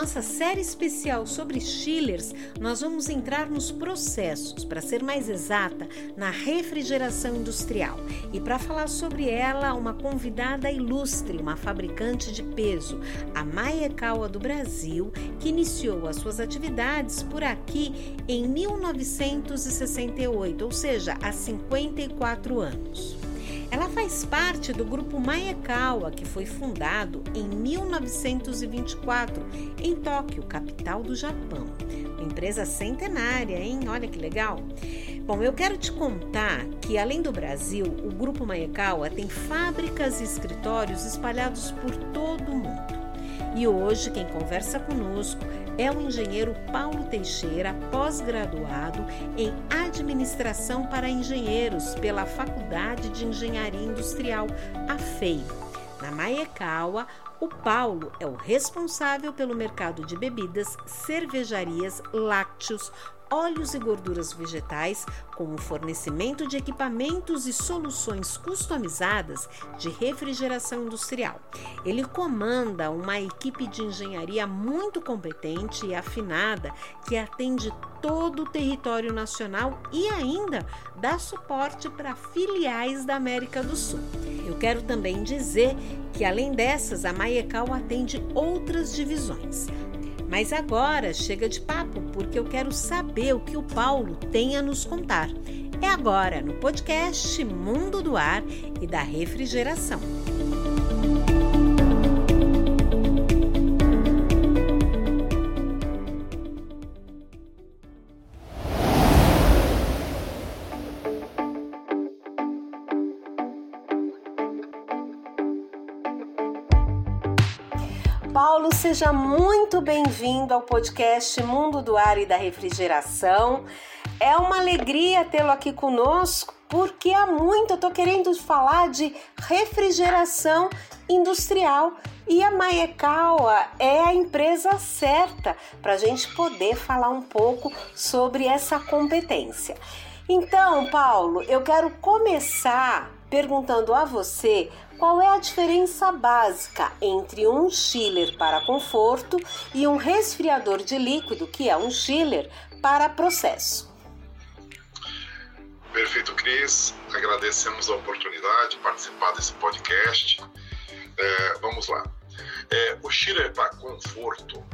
nossa série especial sobre chillers, nós vamos entrar nos processos, para ser mais exata, na refrigeração industrial. E para falar sobre ela, uma convidada ilustre, uma fabricante de peso, a Maekawa do Brasil, que iniciou as suas atividades por aqui em 1968, ou seja, há 54 anos. Ela faz parte do grupo Maekawa, que foi fundado em 1924 em Tóquio, capital do Japão. Uma empresa centenária, hein? Olha que legal. Bom, eu quero te contar que além do Brasil, o grupo Maekawa tem fábricas e escritórios espalhados por todo o mundo. E hoje quem conversa conosco é o engenheiro Paulo Teixeira, pós-graduado em Administração para Engenheiros pela Faculdade de Engenharia Industrial, a FEI. Na Maekawa, o Paulo é o responsável pelo mercado de bebidas, cervejarias, lácteos, óleos e gorduras vegetais, com o fornecimento de equipamentos e soluções customizadas de refrigeração industrial. Ele comanda uma equipe de engenharia muito competente e afinada que atende todo o território nacional e ainda dá suporte para filiais da América do Sul. Eu quero também dizer que, além dessas, a Maiecal atende outras divisões. Mas agora chega de papo, porque eu quero saber o que o Paulo tem a nos contar. É agora no podcast Mundo do Ar e da Refrigeração. Paulo, seja muito bem-vindo ao podcast Mundo do Ar e da Refrigeração. É uma alegria tê-lo aqui conosco, porque há muito eu estou querendo falar de refrigeração industrial e a Maekawa é a empresa certa para a gente poder falar um pouco sobre essa competência. Então, Paulo, eu quero começar perguntando a você qual é a diferença básica entre um chiller para conforto e um resfriador de líquido, que é um chiller para processo? Perfeito, Cris. Agradecemos a oportunidade de participar desse podcast. É, vamos lá. É, o chiller para conforto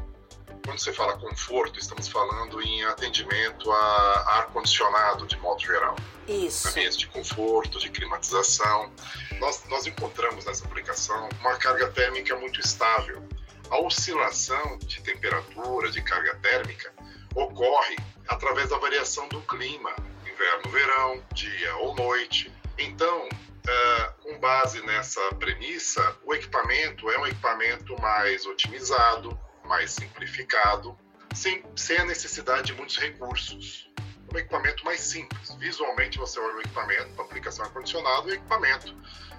quando você fala conforto, estamos falando em atendimento a ar-condicionado de modo geral. Isso. Ambientes de conforto, de climatização. Nós, nós encontramos nessa aplicação uma carga térmica muito estável. A oscilação de temperatura, de carga térmica, ocorre através da variação do clima, inverno, verão, dia ou noite. Então, Uh, com base nessa premissa, o equipamento é um equipamento mais otimizado, mais simplificado, sem, sem a necessidade de muitos recursos. Um equipamento mais simples. Visualmente, você olha o equipamento para aplicação ar-condicionado e o equipamento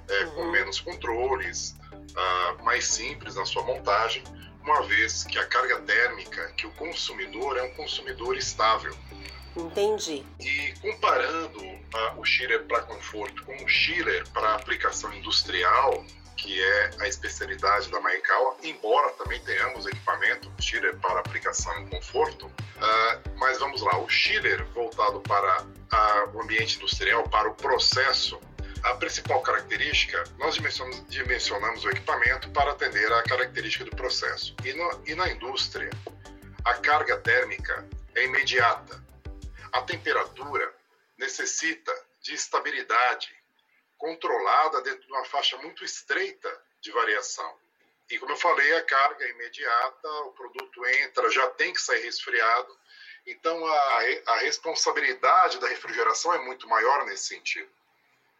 é, uhum. com menos controles, uh, mais simples na sua montagem, uma vez que a carga térmica, que o consumidor é um consumidor estável. Entendi. E comparando uh, o chiller para conforto com o chiller para aplicação industrial, que é a especialidade da Maikawa, embora também tenhamos equipamento chiller para aplicação em conforto, uh, mas vamos lá, o chiller voltado para uh, o ambiente industrial, para o processo, a principal característica, nós dimensionamos, dimensionamos o equipamento para atender à característica do processo. E, no, e na indústria, a carga térmica é imediata. A temperatura necessita de estabilidade, controlada dentro de uma faixa muito estreita de variação. E como eu falei, a carga é imediata, o produto entra, já tem que sair resfriado. Então a, a responsabilidade da refrigeração é muito maior nesse sentido.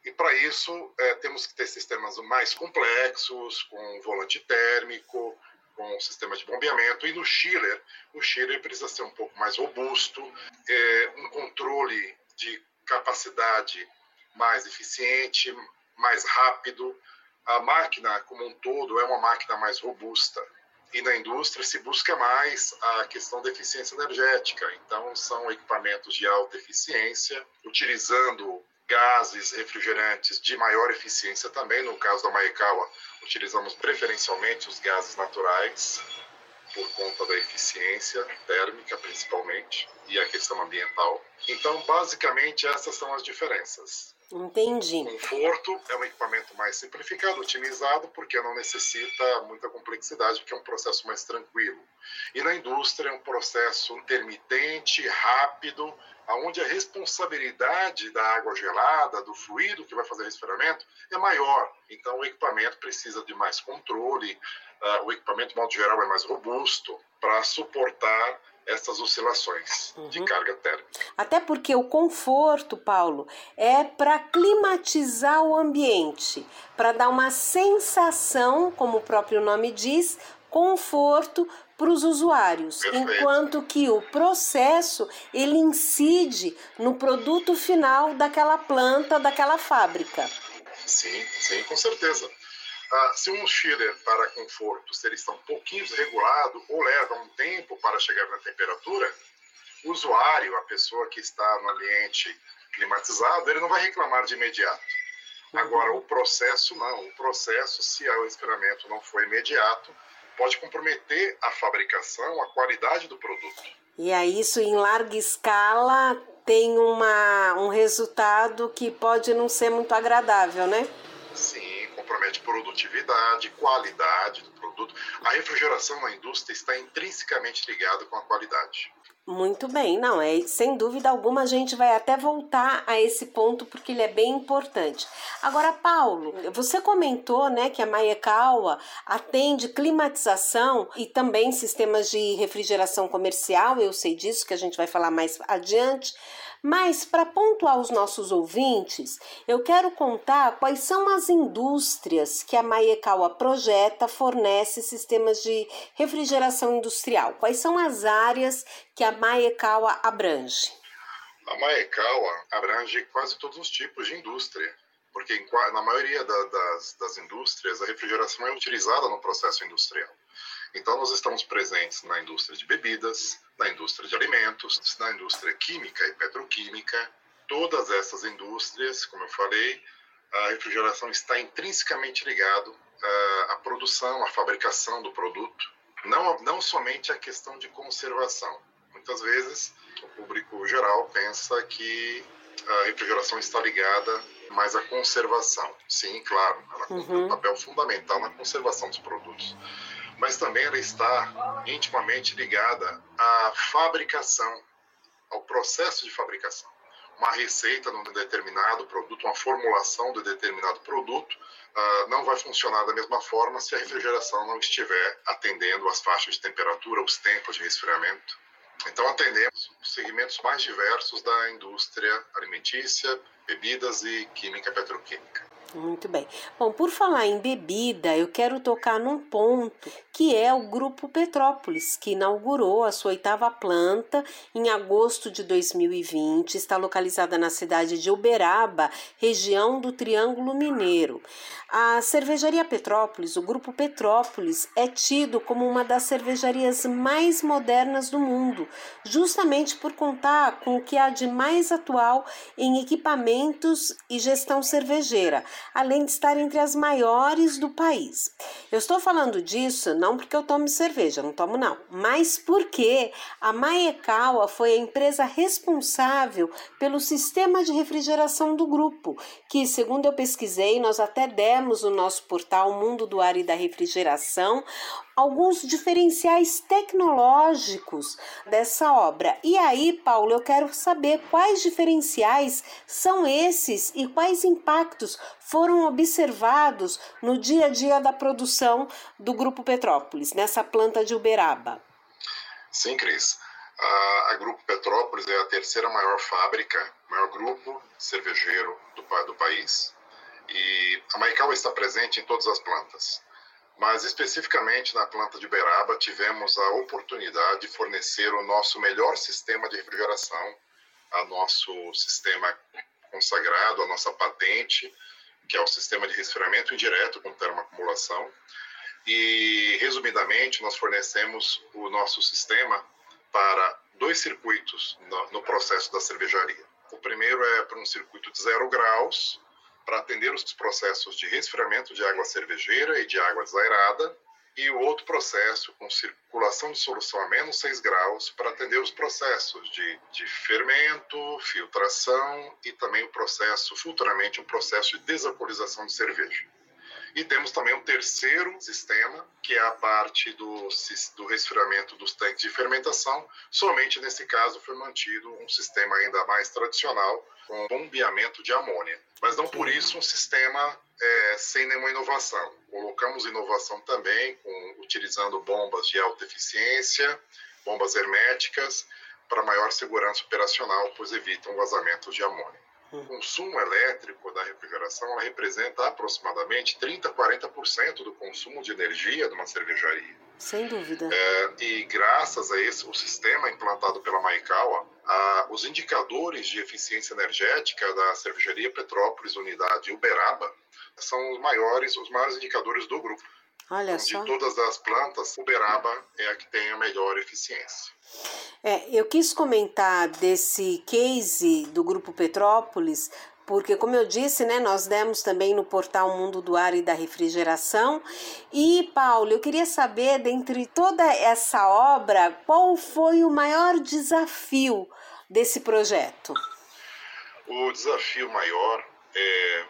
E para isso é, temos que ter sistemas mais complexos, com volante térmico, com sistema de bombeamento. E no chiller, o chiller precisa ser um pouco mais robusto, é, um controle de capacidade mais eficiente, mais rápido. A máquina, como um todo, é uma máquina mais robusta. E na indústria se busca mais a questão da eficiência energética. Então, são equipamentos de alta eficiência, utilizando gases refrigerantes de maior eficiência também. No caso da Maekawa, utilizamos preferencialmente os gases naturais. por conta da eficiência térmica, principalmente, e a questão ambiental. Então, basicamente, essas são as diferenças. Entendi. O conforto é um equipamento mais simplificado, otimizado, porque não necessita muita complexidade, porque é um processo mais tranquilo. E na indústria é um processo intermitente, rápido, onde a responsabilidade da água gelada, do fluido que vai fazer resfriamento, é maior. Então o equipamento precisa de mais controle, uh, o equipamento, de modo geral, é mais robusto para suportar essas oscilações uhum. de carga térmica. Até porque o conforto, Paulo, é para climatizar o ambiente, para dar uma sensação, como o próprio nome diz, conforto para os usuários, Perfeito. enquanto que o processo ele incide no produto final daquela planta, daquela fábrica. Sim, sim, com certeza. Ah, se um chiller para conforto se ele está um pouquinho desregulado ou leva um tempo para chegar na temperatura, o usuário, a pessoa que está no ambiente climatizado, ele não vai reclamar de imediato. Uhum. Agora, o processo não. O processo, se o experimento não for imediato, pode comprometer a fabricação, a qualidade do produto. E aí, isso em larga escala tem uma, um resultado que pode não ser muito agradável, né? Sim compromete produtividade, qualidade do produto. A refrigeração na indústria está intrinsecamente ligada com a qualidade. Muito bem, não, é sem dúvida alguma a gente vai até voltar a esse ponto porque ele é bem importante. Agora, Paulo, você comentou, né, que a Maekawa atende climatização e também sistemas de refrigeração comercial, eu sei disso que a gente vai falar mais adiante. Mas, para pontuar os nossos ouvintes, eu quero contar quais são as indústrias que a Maekawa projeta, fornece sistemas de refrigeração industrial. Quais são as áreas que a Maekawa abrange? A Maekawa abrange quase todos os tipos de indústria, porque na maioria das, das indústrias a refrigeração é utilizada no processo industrial. Então, nós estamos presentes na indústria de bebidas, na indústria de alimentos, na indústria química e petroquímica. Todas essas indústrias, como eu falei, a refrigeração está intrinsecamente ligado à, à produção, à fabricação do produto, não, não somente a questão de conservação. Muitas vezes, o público geral pensa que a refrigeração está ligada mais à conservação. Sim, claro, ela uhum. tem um papel fundamental na conservação dos produtos mas também ela está intimamente ligada à fabricação, ao processo de fabricação. Uma receita de um determinado produto, uma formulação de determinado produto, uh, não vai funcionar da mesma forma se a refrigeração não estiver atendendo as faixas de temperatura, os tempos de resfriamento. Então, atendemos os segmentos mais diversos da indústria alimentícia, bebidas e química petroquímica. Muito bem. Bom, por falar em bebida, eu quero tocar num ponto que é o Grupo Petrópolis, que inaugurou a sua oitava planta em agosto de 2020. Está localizada na cidade de Uberaba, região do Triângulo Mineiro. A cervejaria Petrópolis, o Grupo Petrópolis, é tido como uma das cervejarias mais modernas do mundo, justamente por contar com o que há de mais atual em equipamentos e gestão cervejeira além de estar entre as maiores do país. Eu estou falando disso não porque eu tomo cerveja, não tomo não, mas porque a Maekawa foi a empresa responsável pelo sistema de refrigeração do grupo, que, segundo eu pesquisei, nós até demos no nosso portal Mundo do Ar e da Refrigeração alguns diferenciais tecnológicos dessa obra. E aí, Paulo, eu quero saber quais diferenciais são esses e quais impactos foram observados no dia a dia da produção do Grupo Petrópolis, nessa planta de Uberaba. Sim, Cris. A, Grupo Petrópolis é a terceira maior fábrica, maior grupo cervejeiro do, do país. E a Maicau está presente em todas as plantas mas especificamente na planta de Uberaba tivemos a oportunidade de fornecer o nosso melhor sistema de refrigeração, a nosso sistema consagrado, a nossa patente, que é o sistema de resfriamento indireto com termoacumulação. E, resumidamente, nós fornecemos o nosso sistema para dois circuitos no, no processo da cervejaria. O primeiro é para um circuito de zero graus, para atender os processos de resfriamento de água cervejeira e de água desairada, e o outro processo com circulação de solução a menos 6 graus para atender os processos de, de fermento, filtração e também o processo, futuramente, um processo de desalcoolização de cerveja. E temos também um terceiro sistema, que é a parte do, do resfriamento dos tanques de fermentação. Somente nesse caso foi mantido um sistema ainda mais tradicional, com bombeamento de amônia. Mas não por isso um sistema é, sem nenhuma inovação. Colocamos inovação também, com, utilizando bombas de alta eficiência, bombas herméticas, para maior segurança operacional, pois evitam vazamentos de amônia. O consumo elétrico da refrigeração representa aproximadamente 30 a 40% do consumo de energia de uma cervejaria. Sem dúvida. É, e graças a esse o sistema implantado pela Maikawa, a, os indicadores de eficiência energética da cervejaria Petrópolis Unidade Uberaba são os maiores, os maiores indicadores do grupo. Olha de só. todas as plantas, Uberaba é a que tem a melhor eficiência. É, eu quis comentar desse case do Grupo Petrópolis, porque, como eu disse, né, nós demos também no portal Mundo do Ar e da Refrigeração. E, Paulo, eu queria saber, dentre toda essa obra, qual foi o maior desafio desse projeto? O desafio maior é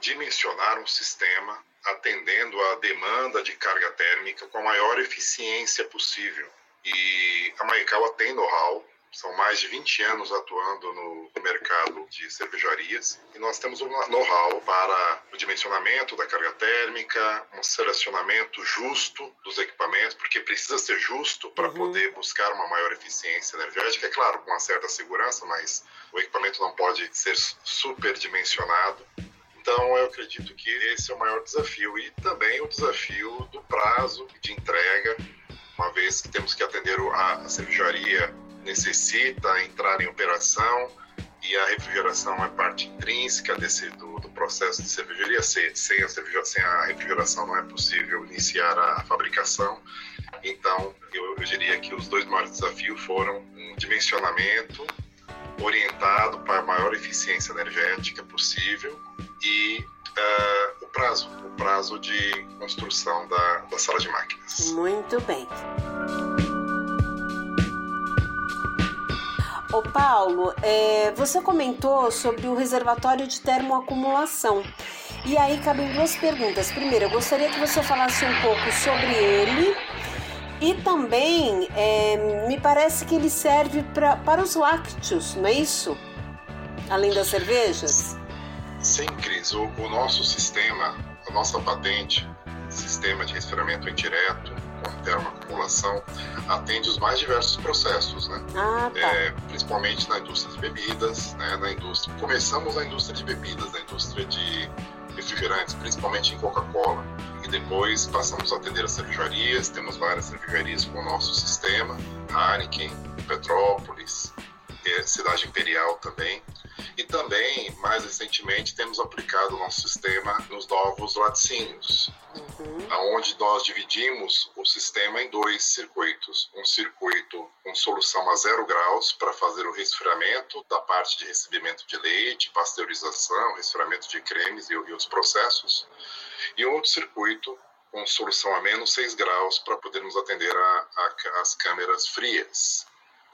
dimensionar um sistema atendendo à demanda de carga térmica com a maior eficiência possível. E a Maikawa tem know-how, são mais de 20 anos atuando no mercado de cervejarias e nós temos um know-how para o dimensionamento da carga térmica, um selecionamento justo dos equipamentos, porque precisa ser justo para uhum. poder buscar uma maior eficiência energética, é claro, com uma certa segurança, mas o equipamento não pode ser superdimensionado então, eu acredito que esse é o maior desafio e também o desafio do prazo de entrega, uma vez que temos que atender a, cervejaria necessita entrar em operação e a refrigeração é parte intrínseca desse do, do processo de cervejaria. Sem, sem, a sem a refrigeração não é possível iniciar a, a fabricação. Então, eu, eu diria que os dois maiores desafios foram um dimensionamento orientado para a maior eficiência energética possível e uh, o prazo, o prazo de construção da, da sala de máquinas. Muito bem. Ô Paulo, é, você comentou sobre o reservatório de termoacumulação. E aí cabem duas perguntas. Primeiro, eu gostaria que você falasse um pouco sobre ele e também é, me parece que ele serve pra, para os lácteos, não é isso? Além das cervejas? Sim, Cris. O, o nosso sistema, a nossa patente, sistema de resfriamento indireto com termoacumulação, atende os mais diversos processos, né? Ah, tá. É, principalmente na indústria de bebidas, né? Na indústria. Começamos na indústria de bebidas, na indústria de refrigerantes, principalmente em Coca-Cola depois passamos a atender as cervejarias, temos várias cervejarias com o nosso sistema, Heineken, Petrópolis, Cidade Imperial também. E também, mais recentemente, temos aplicado o nosso sistema nos novos laticínios, uhum. onde nós dividimos o sistema em dois circuitos. Um circuito com solução a zero graus para fazer o resfriamento da parte de recebimento de leite, pasteurização, resfriamento de cremes e, e os processos e outro circuito com solução a menos 6 graus para podermos atender a, a, as câmeras frias.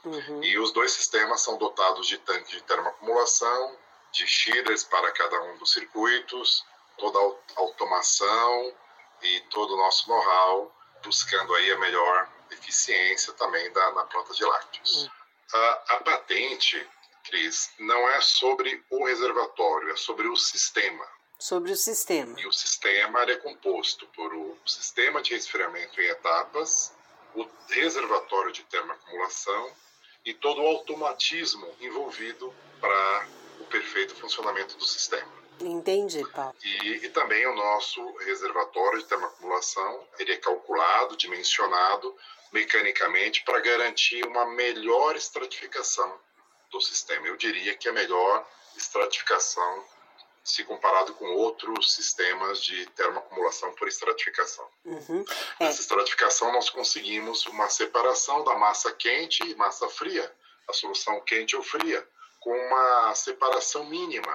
Uhum. E os dois sistemas são dotados de tanque de termoacumulação, de chillers para cada um dos circuitos, toda a automação e todo o nosso know-how, buscando aí a melhor eficiência também da, na planta de lácteos. Uhum. A, a patente, Cris, não é sobre o reservatório, é sobre o sistema. Sobre o sistema. E o sistema é composto por o sistema de resfriamento em etapas, o reservatório de termoacumulação e todo o automatismo envolvido para o perfeito funcionamento do sistema. Entendi, Paulo. E, e também o nosso reservatório de termoacumulação, ele é calculado, dimensionado mecanicamente para garantir uma melhor estratificação do sistema. Eu diria que a melhor estratificação se comparado com outros sistemas de termoacumulação por estratificação. Uhum. É. Nessa estratificação, nós conseguimos uma separação da massa quente e massa fria, a solução quente ou fria, com uma separação mínima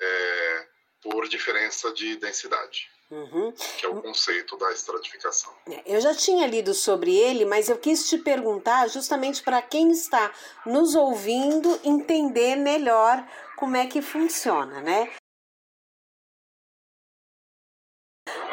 é, por diferença de densidade. Uhum. que é o conceito da estratificação. É, eu já tinha lido sobre ele, mas eu quis te perguntar justamente para quem está nos ouvindo entender melhor como é que funciona, né?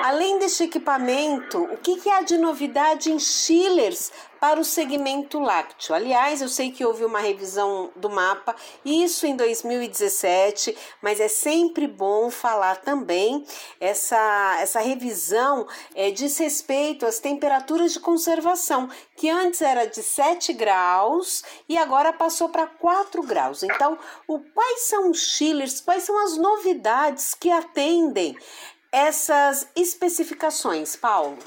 Além deste equipamento, o que, que há de novidade em chillers para o segmento lácteo? Aliás, eu sei que houve uma revisão do mapa, isso em 2017, mas é sempre bom falar também essa, essa revisão é, diz respeito às temperaturas de conservação, que antes era de 7 graus e agora passou para 4 graus. Então, o, quais são os chillers, quais são as novidades que atendem essas especificações, Paulo?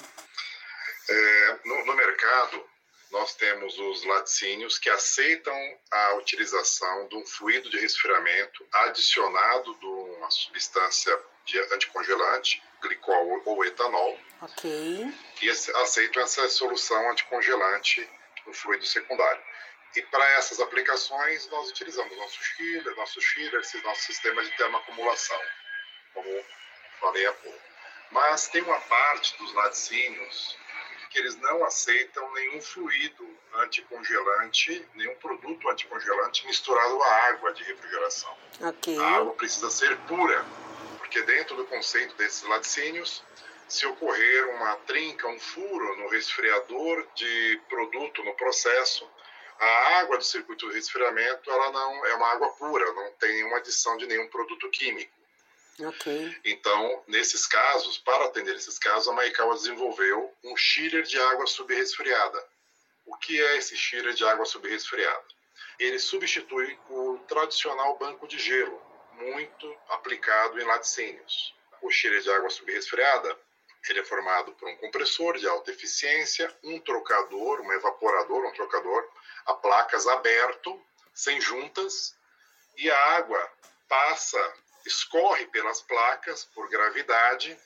É, no, no, mercado, nós temos os laticínios que aceitam a utilização de um fluido de resfriamento adicionado de uma substância de anticongelante, glicol ou etanol. Ok. E aceitam essa solução anticongelante no fluido secundário. E para essas aplicações, nós utilizamos nossos chillers, nossos chillers, nosso sistema de termoacumulação, como falei há pouco. Mas tem uma parte dos laticínios que eles não aceitam nenhum fluido anticongelante, nenhum produto anticongelante misturado à água de refrigeração. Okay. A água precisa ser pura, porque dentro do conceito desses laticínios, se ocorrer uma trinca, um furo no resfriador de produto no processo, a água do circuito de resfriamento ela não é uma água pura, não tem nenhuma adição de nenhum produto químico. Okay. Então, nesses casos, para atender esses casos, a Maikawa desenvolveu um chiller de água subresfriada. O que é esse chiller de água subresfriada? Ele substitui o tradicional banco de gelo, muito aplicado em laticínios. O chiller de água subresfriada ele é formado por um compressor de alta eficiência, um trocador, um evaporador, um trocador, a placas aberto, sem juntas, e a água passa escorre pelas placas por gravidade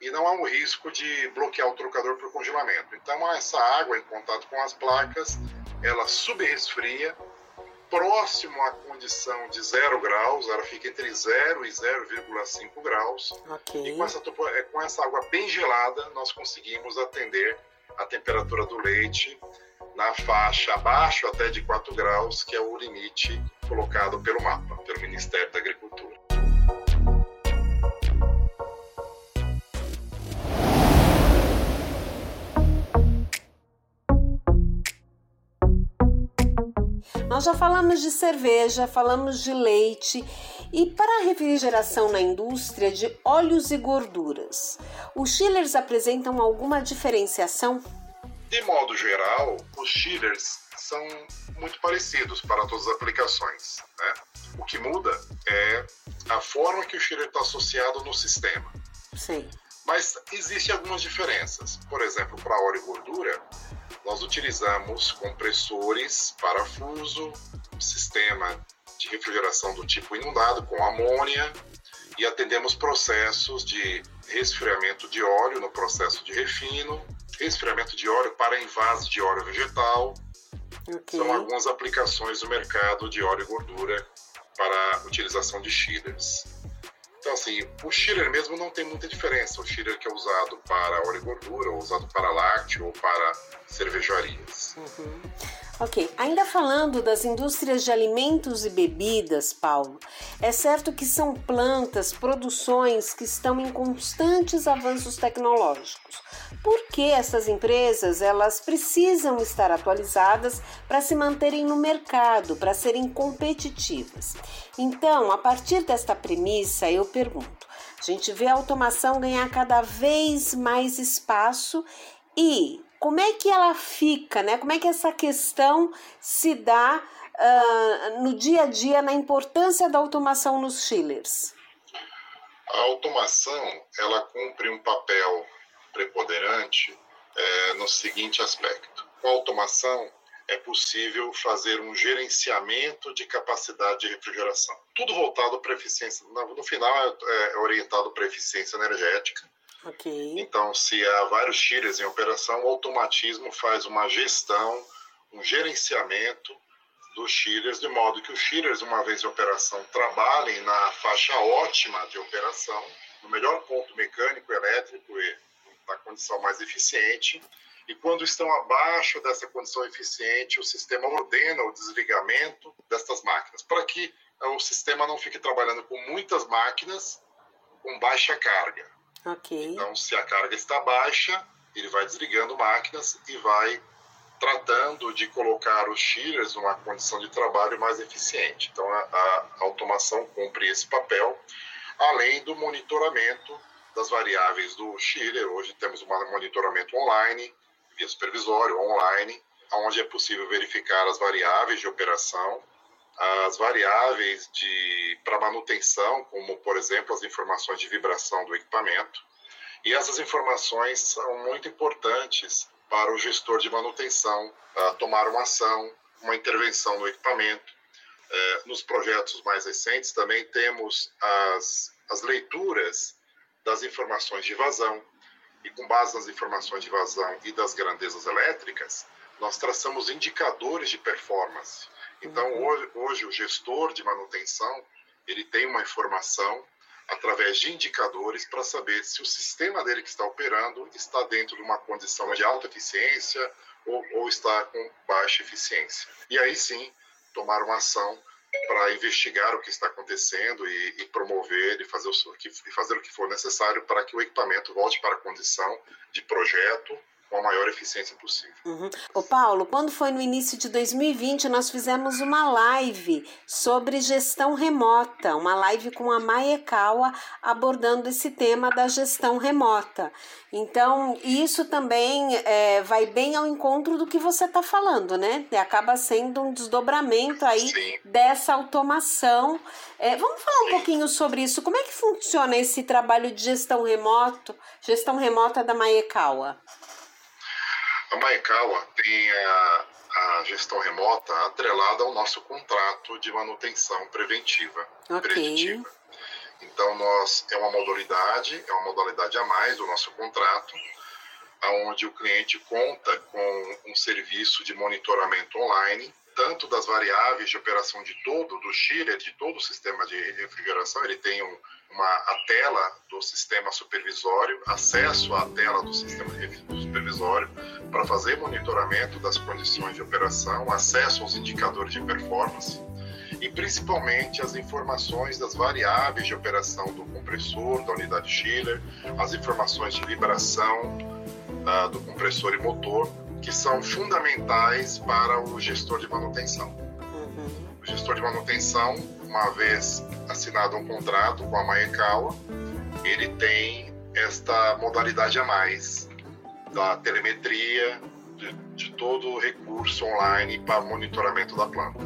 e não há um risco de bloquear o trocador por congelamento. Então, essa água em contato com as placas, ela subresfria próximo à condição de 0 graus, ela fica entre 0 e 0,5 graus. Okay. E com essa, é, com essa água bem gelada, nós conseguimos atender a temperatura do leite na faixa abaixo até de 4 graus, que é o limite colocado pelo mapa, pelo Ministério da Agricultura. Nós já falamos de cerveja, falamos de leite e para a refrigeração na indústria de óleos e gorduras, os chillers apresentam alguma diferenciação? De modo geral, os chillers são muito parecidos para todas as aplicações. Né? O que muda é a forma que o chiller está associado no sistema. Sim. Mas existem algumas diferenças. Por exemplo, para óleo e gordura, nós utilizamos compressores, parafuso, sistema de refrigeração do tipo inundado com amônia e atendemos processos de resfriamento de óleo no processo de refino, resfriamento de óleo para invase de óleo vegetal. Okay. São algumas aplicações do mercado de óleo e gordura para utilização de chillers. Então, assim, o chiller mesmo não tem muita diferença. O chiller que é usado para óleo e gordura, ou usado para lácteo, ou para cervejarias. Uhum. Ok, ainda falando das indústrias de alimentos e bebidas, Paulo, é certo que são plantas, produções que estão em constantes avanços tecnológicos. Por que essas empresas elas precisam estar atualizadas para se manterem no mercado, para serem competitivas? Então, a partir desta premissa, eu pergunto: a gente vê a automação ganhar cada vez mais espaço e como é que ela fica, né? Como é que essa questão se dá uh, no dia a dia na importância da automação nos chillers? A automação ela cumpre um papel preponderante é, no seguinte aspecto: com a automação é possível fazer um gerenciamento de capacidade de refrigeração. Tudo voltado para eficiência. No final é, é orientado para eficiência energética. Okay. Então, se há vários chillers em operação, o automatismo faz uma gestão, um gerenciamento dos chillers, de modo que os chillers, uma vez em operação, trabalhem na faixa ótima de operação, no melhor ponto mecânico, elétrico e na condição mais eficiente. E quando estão abaixo dessa condição eficiente, o sistema ordena o desligamento destas máquinas, para que o sistema não fique trabalhando com muitas máquinas com baixa carga. Okay. Então, se a carga está baixa, ele vai desligando máquinas e vai tratando de colocar os chillers numa condição de trabalho mais eficiente. Então, a, a automação cumpre esse papel, além do monitoramento das variáveis do chiller. Hoje temos um monitoramento online, via supervisório, online, onde é possível verificar as variáveis de operação, as variáveis de para manutenção, como por exemplo as informações de vibração do equipamento. E essas informações são muito importantes para o gestor de manutenção tomar uma ação, uma intervenção no equipamento. Uh, nos projetos mais recentes também temos as, as leituras das informações de vazão, e com base nas informações de vazão e das grandezas elétricas, nós traçamos indicadores de performance. Então, uhum. hoje, hoje, o gestor de manutenção ele tem uma informação através de indicadores para saber se o sistema dele que está operando está dentro de uma condição de alta eficiência ou, ou está com baixa eficiência. E aí sim, tomar uma ação para investigar o que está acontecendo e, e promover e fazer, o, que, fazer o que for necessário para que o equipamento volte para a condição de projeto com a maior eficiência possível. Uhum. Ô Paulo, quando foi no início de 2020, nós fizemos uma live sobre gestão remota, uma live com a Maekawa abordando esse tema da gestão remota. Então, isso também é, vai bem ao encontro do que você está falando, né? Acaba sendo um desdobramento aí Sim. dessa automação. É, vamos falar um Sim. pouquinho sobre isso. Como é que funciona esse trabalho de gestão remoto, gestão remota da Maekawa? A Maekawa tem a, a, gestão remota atrelada ao nosso contrato de manutenção preventiva, okay. preditiva. Então, nós, é uma modalidade, é uma modalidade a mais do nosso contrato, onde o cliente conta com um serviço de monitoramento online, tanto das variáveis de operação de todo, do chiller, de todo o sistema de refrigeração, ele tem um, uma, a tela do sistema supervisório, acesso à tela do sistema supervisório, para fazer monitoramento das condições de operação, acesso aos indicadores de performance e principalmente as informações das variáveis de operação do compressor, da unidade chiller, as informações de vibração uh, do compressor e motor, que são fundamentais para o gestor de manutenção. Uhum. O gestor de manutenção, uma vez assinado um contrato com a Maekawa, ele tem esta modalidade a mais da telemetria, de, de todo o recurso online para monitoramento da planta.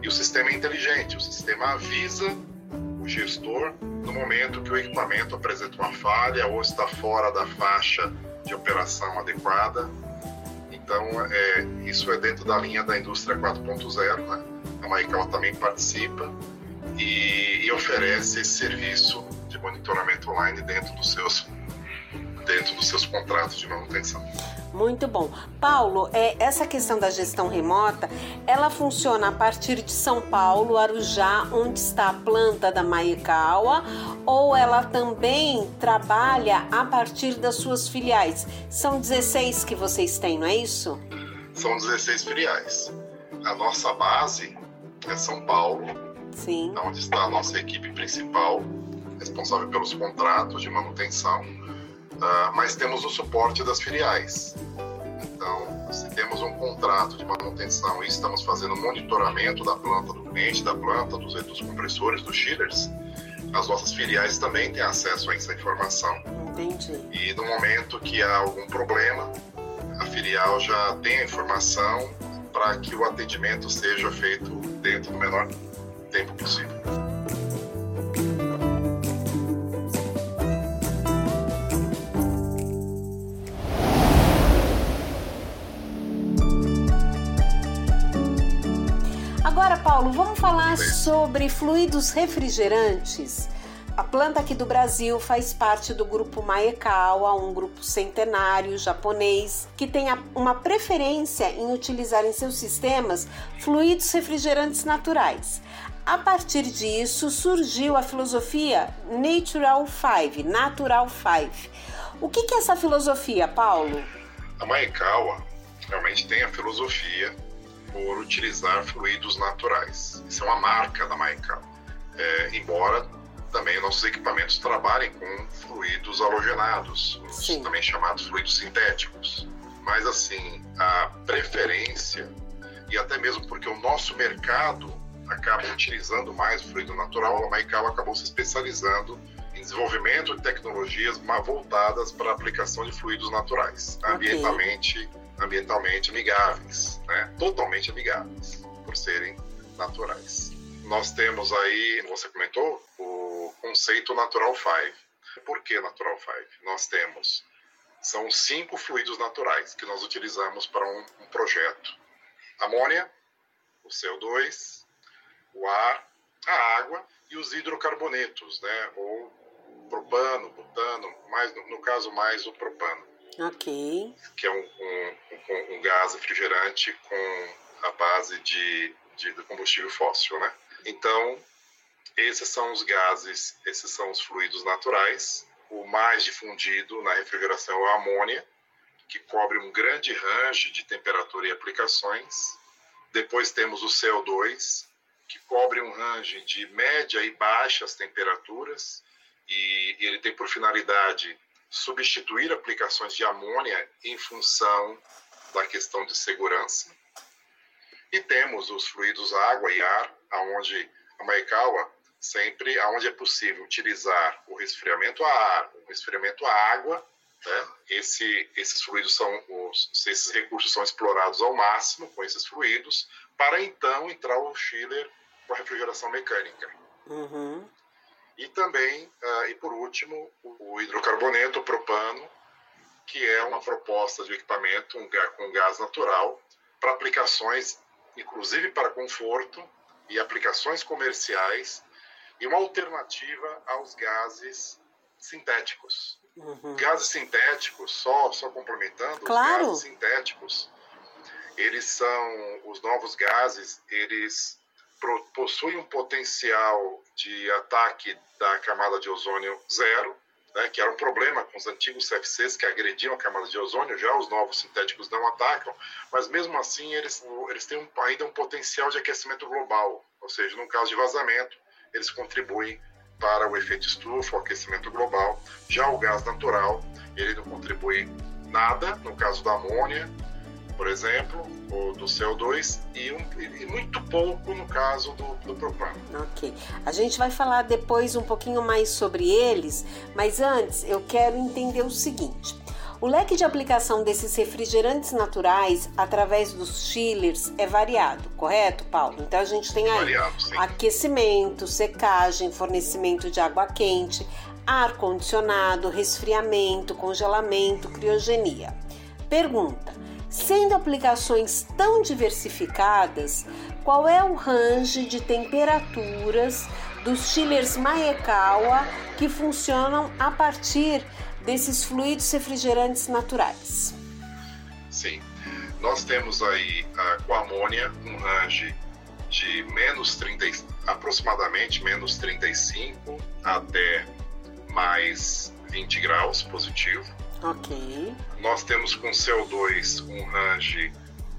E o sistema é inteligente, o sistema avisa o gestor no momento que o equipamento apresenta uma falha ou está fora da faixa de operação adequada. Então, é, isso é dentro da linha da indústria 4.0. Né? A Maicala também participa e, e oferece esse serviço de monitoramento online dentro dos seus dentro dos seus contratos de manutenção. Muito bom. Paulo, é, essa questão da gestão remota, ela funciona a partir de São Paulo, Arujá, onde está a planta da Maekawa, ou ela também trabalha a partir das suas filiais? São 16 que vocês têm, não é isso? São 16 filiais. A nossa base é São Paulo, Sim. onde está a nossa equipe principal, responsável pelos contratos de manutenção uh, mas temos o suporte das filiais. Então, se temos um contrato de manutenção e estamos fazendo monitoramento da planta do cliente, da planta, dos, dos compressores, dos chillers, as nossas filiais também têm acesso a essa informação. Entendi. E no momento que há algum problema, a filial já tem a informação para que o atendimento seja feito dentro do menor tempo possível. Agora, Paulo, vamos falar sobre fluidos refrigerantes. A planta aqui do Brasil faz parte do grupo Maekawa, um grupo centenário japonês que tem uma preferência em utilizar em seus sistemas fluidos refrigerantes naturais. A partir disso surgiu a filosofia Natural Five, Natural Five. O que é essa filosofia, Paulo? A Maekawa realmente tem a filosofia por utilizar fluidos naturais. Isso é uma marca da Maekawa. É, embora também nossos equipamentos trabalhem com fluidos halogenados, Sim. também chamados fluidos sintéticos. Mas assim, a preferência e até mesmo porque o nosso mercado acaba utilizando mais o fluido natural, a Maikawa acabou se especializando em desenvolvimento de tecnologias voltadas para a aplicação de fluidos naturais, okay. ambientalmente, ambientalmente amigáveis, né? totalmente amigáveis, por serem naturais. Nós temos aí, você comentou, o conceito Natural Five. Por que Natural Five? Nós temos, são cinco fluidos naturais que nós utilizamos para um, um projeto. Amônia, o CO2, o ar, a água e os hidrocarbonetos, né? Ou propano, butano, mais, no, no caso mais o propano. Ok. Que é um, um, um, gás refrigerante com a base de, de, de combustível fóssil, né? Então, esses são os gases, esses são os fluidos naturais. O mais difundido na refrigeração é o amônia, que cobre um grande range de temperatura e aplicações. Depois temos o CO2, que cobre um range de média e baixas temperaturas, e ele tem por finalidade substituir aplicações de amônia em função da questão de segurança. E temos os fluidos água e ar, aonde a Maikawa sempre, aonde é possível utilizar o resfriamento a ar, o resfriamento a água, né? Esse, esses fluidos são os, esses recursos são explorados ao máximo com esses fluidos para então entrar o chiller com a refrigeração mecânica. Uhum. E também, uh, e por último, o, o hidrocarboneto, o propano, que é uma proposta de equipamento um, com gás natural para aplicações inclusive para conforto e aplicações comerciais, e uma alternativa aos gases sintéticos. Uhum. Gases sintéticos, só, só complementando, claro. os gases sintéticos, eles são, os novos gases, eles possuem um potencial de ataque da camada de ozônio zero, né, que era um problema com os antigos CFCs que agrediam a camada de ozônio, já os novos sintéticos não atacam, mas mesmo assim eles, eles têm um, ainda um potencial de aquecimento global, ou seja, no caso de vazamento, eles contribuem para o efeito estufa, o aquecimento global. Já o gás natural, ele não contribui nada, no caso da amônia, por exemplo, ou do CO2 e, um, e muito pouco no caso do, do propano. Ok. A gente vai falar depois um pouquinho mais sobre eles, mas antes eu quero entender o seguinte. O leque de aplicação desses refrigerantes naturais através dos chillers é variado, correto, Paulo? Então a gente tem aí variado, aquecimento, secagem, fornecimento de água quente, ar condicionado, resfriamento, congelamento, criogenia. Pergunta: Sendo aplicações tão diversificadas, qual é o range de temperaturas dos chillers Maekawa que funcionam a partir desses fluidos refrigerantes naturais? Sim, nós temos aí com a amônia um range de menos 30, aproximadamente menos 35 até mais 20 graus positivo. Ok. Nós temos com CO2 um range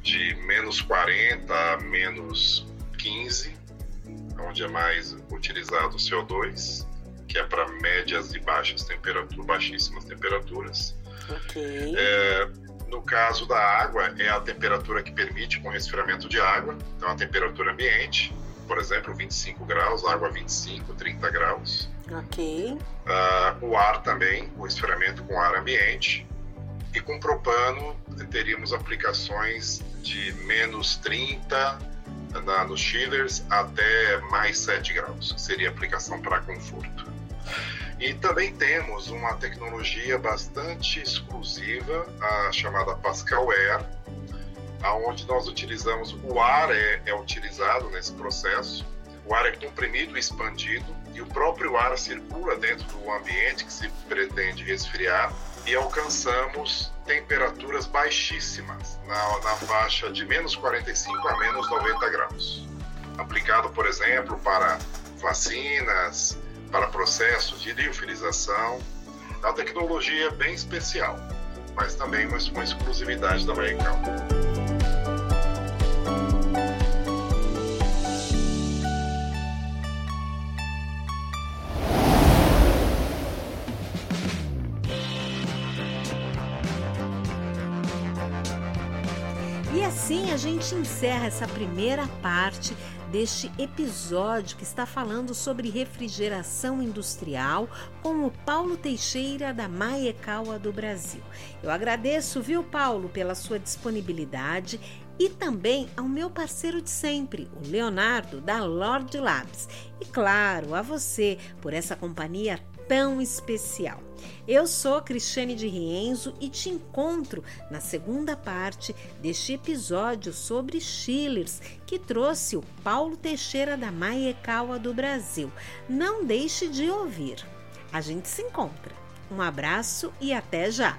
de menos 40 a menos 15, onde é mais utilizado o CO2, que é para médias e baixas temperaturas, baixíssimas temperaturas. Ok. É, no caso da água, é a temperatura que permite com resfriamento de água, então a temperatura ambiente, por exemplo, 25 graus, água 25, 30 graus. Ok. Uh, o ar também, o esfriamento com ar ambiente. E com propano teríamos aplicações de menos 30 na, nos chillers até mais 7 graus, que seria aplicação para conforto. E também temos uma tecnologia bastante exclusiva, a chamada Pascal Air, aonde nós utilizamos o ar é, é utilizado nesse processo. O ar é comprimido e expandido e o próprio ar circula dentro do ambiente que se pretende resfriar e alcançamos temperaturas baixíssimas, na, na faixa de menos 45 a menos 90 graus. Aplicado, por exemplo, para vacinas, para processos de liofilização. É uma tecnologia bem especial, mas também uma, exclusividade da Americal. E assim a gente encerra essa primeira parte deste episódio que está falando sobre refrigeração industrial com o Paulo Teixeira da Maiecaua do Brasil. Eu agradeço, viu, Paulo, pela sua disponibilidade e também ao meu parceiro de sempre, o Leonardo da Lord Labs. E claro, a você por essa companhia tão especial. Eu sou Cristiane de Rienzo e te encontro na segunda parte deste episódio sobre chillers que trouxe o Paulo Teixeira da Maiecaua do Brasil. Não deixe de ouvir. A gente se encontra. Um abraço e até já!